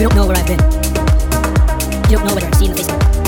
You don't know where I've been. You don't know whether I've seen the face.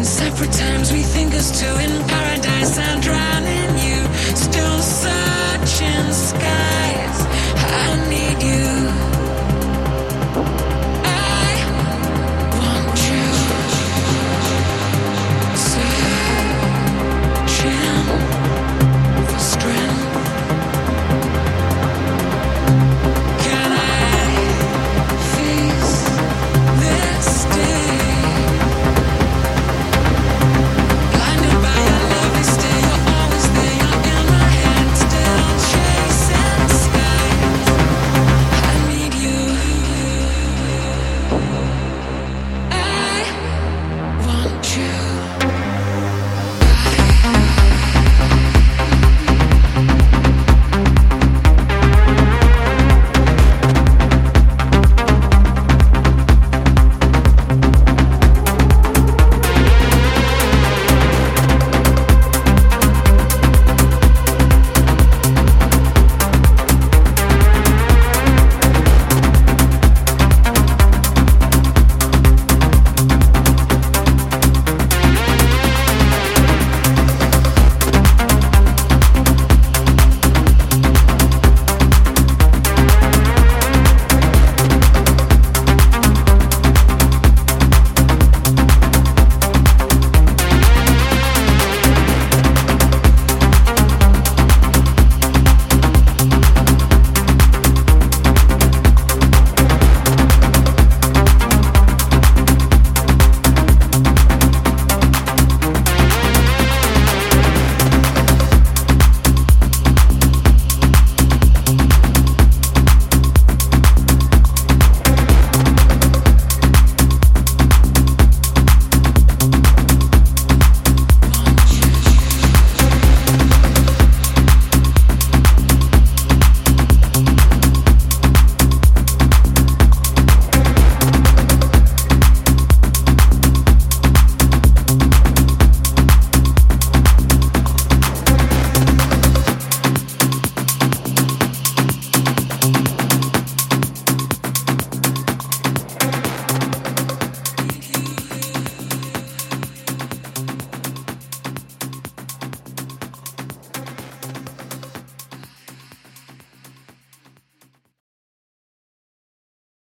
in separate times we think us two in paradise. Drowning you, still searching sky.